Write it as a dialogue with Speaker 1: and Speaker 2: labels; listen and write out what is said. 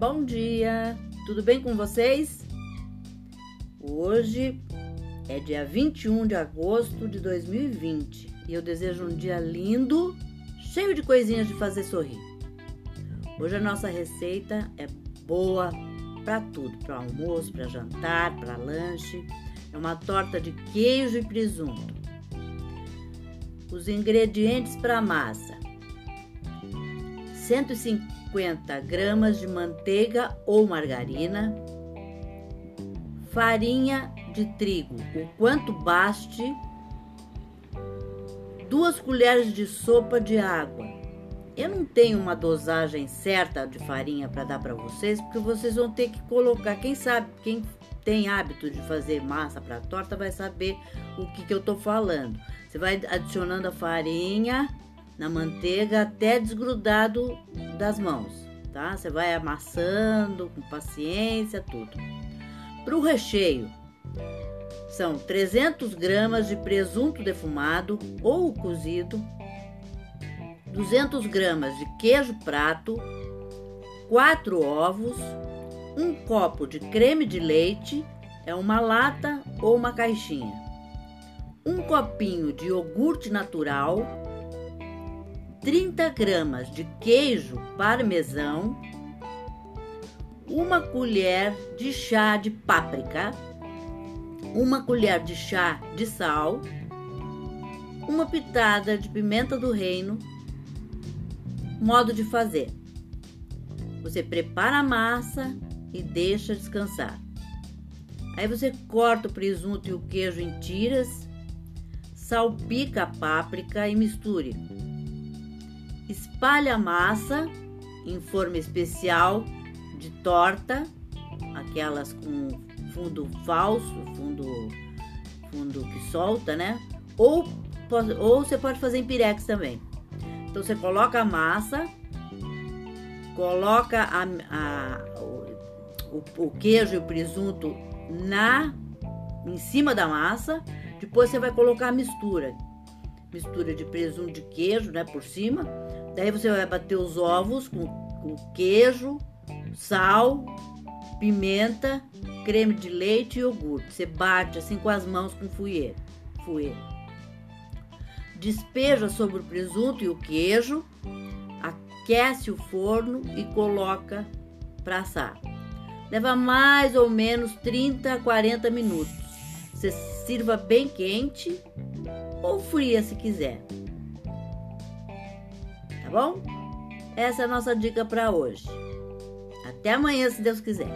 Speaker 1: Bom dia, tudo bem com vocês? Hoje é dia 21 de agosto de 2020 e eu desejo um dia lindo, cheio de coisinhas de fazer sorrir. Hoje a nossa receita é boa para tudo, para almoço, para jantar, para lanche. É uma torta de queijo e presunto. Os ingredientes para a massa: 150 gramas de manteiga ou margarina, farinha de trigo, o quanto baste, duas colheres de sopa de água. Eu não tenho uma dosagem certa de farinha para dar para vocês, porque vocês vão ter que colocar. Quem sabe, quem tem hábito de fazer massa para torta vai saber o que, que eu tô falando. Você vai adicionando a farinha na manteiga até desgrudado das mãos, tá? Você vai amassando com paciência, tudo. Para o recheio, são 300 gramas de presunto defumado ou cozido, 200 gramas de queijo prato, 4 ovos, um copo de creme de leite, é uma lata ou uma caixinha, um copinho de iogurte natural, 30 gramas de queijo parmesão, uma colher de chá de páprica, uma colher de chá de sal, uma pitada de pimenta do reino. Modo de fazer: você prepara a massa e deixa descansar. Aí você corta o presunto e o queijo em tiras, salpica a páprica e misture. Espalhe a massa em forma especial de torta, aquelas com fundo falso, fundo, fundo que solta, né? Ou, ou você pode fazer em pirex também. Então você coloca a massa, coloca a, a, o, o queijo e o presunto na em cima da massa, depois você vai colocar a mistura. Mistura de presunto de queijo, né, por cima. Daí você vai bater os ovos com, com queijo, sal, pimenta, creme de leite e iogurte. Você bate assim com as mãos com fouet. fouet. Despeja sobre o presunto e o queijo, aquece o forno e coloca para assar. Leva mais ou menos 30 a 40 minutos. Você sirva bem quente ou fria se quiser. Tá bom? Essa é a nossa dica para hoje. Até amanhã, se Deus quiser.